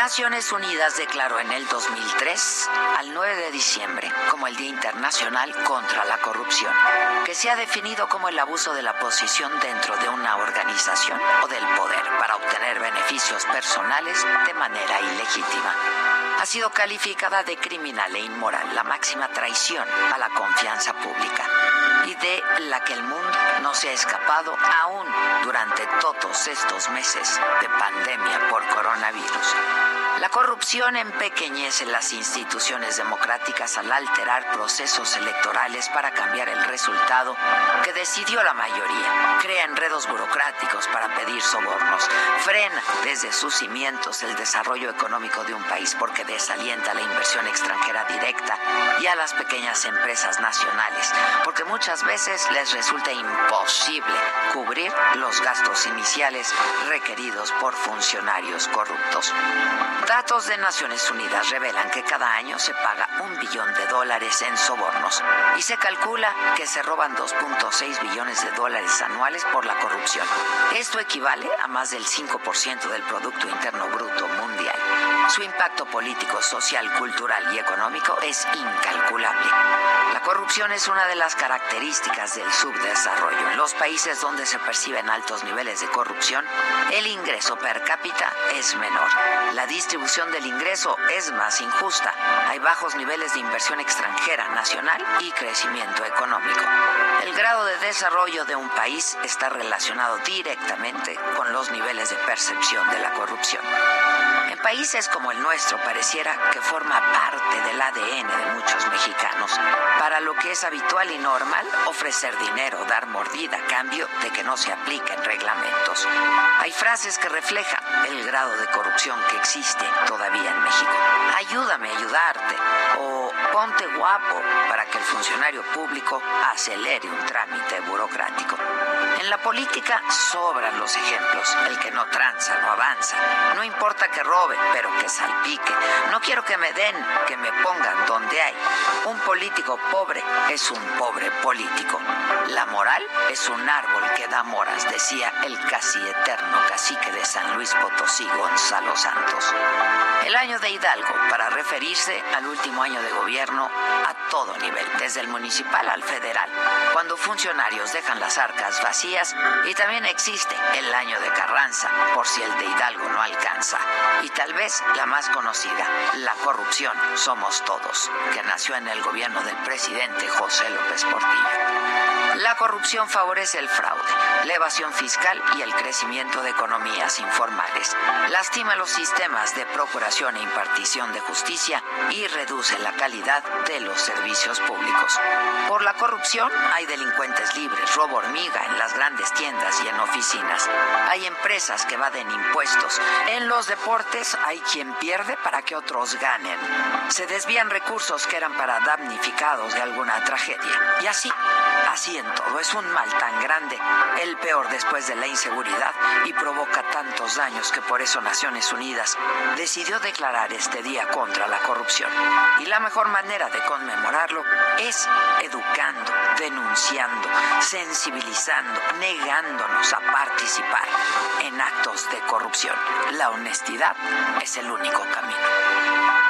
Naciones Unidas declaró en el 2003 al 9 de diciembre como el Día Internacional contra la Corrupción, que se ha definido como el abuso de la posición dentro de una organización o del poder para obtener beneficios personales de manera ilegítima. Ha sido calificada de criminal e inmoral, la máxima traición a la confianza pública y de la que el mundo no se ha escapado aún durante todos estos meses de pandemia por coronavirus. La corrupción empequeñece las instituciones democráticas al alterar procesos electorales para cambiar el resultado que decidió la mayoría, crea enredos burocráticos para pedir sobornos, frena desde sus cimientos el desarrollo económico de un país porque desalienta la inversión extranjera directa y a las pequeñas empresas nacionales, porque muchas veces les resulta imposible cubrir los gastos iniciales requeridos por funcionarios corruptos. Datos de Naciones Unidas revelan que cada año se paga un billón de dólares en sobornos y se calcula que se roban 2.6 billones de dólares anuales por la corrupción. Esto equivale a más del 5% del Producto Interno Bruto. Su impacto político, social, cultural y económico es incalculable. La corrupción es una de las características del subdesarrollo. En los países donde se perciben altos niveles de corrupción, el ingreso per cápita es menor. La distribución del ingreso es más injusta. Hay bajos niveles de inversión extranjera, nacional y crecimiento económico. El grado de desarrollo de un país está relacionado directamente con los niveles de percepción de la corrupción. En países como el nuestro pareciera que forma parte del ADN de muchos mexicanos, para lo que es habitual y normal ofrecer dinero, dar mordida a cambio de que no se apliquen reglamentos. Hay frases que reflejan el grado de corrupción que existe todavía en México. Ayúdame a ayudarte o ponte guapo para que el funcionario público acelere un trámite burocrático. En la política sobran los ejemplos. El que no tranza, no avanza. No importa que robe, pero que salpique. No quiero que me den, que me pongan donde hay. Un político pobre es un pobre político. La moral es un árbol que da moras, decía el casi eterno cacique de San Luis Potosí, Gonzalo Santos. El año de Hidalgo, para referirse al último año de gobierno a todo nivel, desde el municipal al federal, cuando funcionarios dejan las arcas vacías y también existe el año de Carranza, por si el de Hidalgo no alcanza. Y tal vez la más conocida, la corrupción somos todos, que nació en el gobierno del presidente José López Portillo. La corrupción favorece el fraude, la evasión fiscal y el crecimiento de economías informales. Lastima los sistemas de procuración e impartición de justicia y reduce la calidad de los servicios públicos. Por la corrupción hay delincuentes libres, robo hormiga en las grandes tiendas y en oficinas. Hay empresas que evaden impuestos. En los deportes hay quien pierde para que otros ganen. Se desvían recursos que eran para damnificados de alguna tragedia. Y así, así en todo. Es un mal tan grande, el peor después de la inseguridad y provoca tantos daños que por eso Naciones Unidas decidió declarar este día contra la corrupción. Y la mejor manera de conmemorarlo es educando, denunciando, sensibilizando, negándonos a participar en actos de corrupción. La honestidad es el único camino.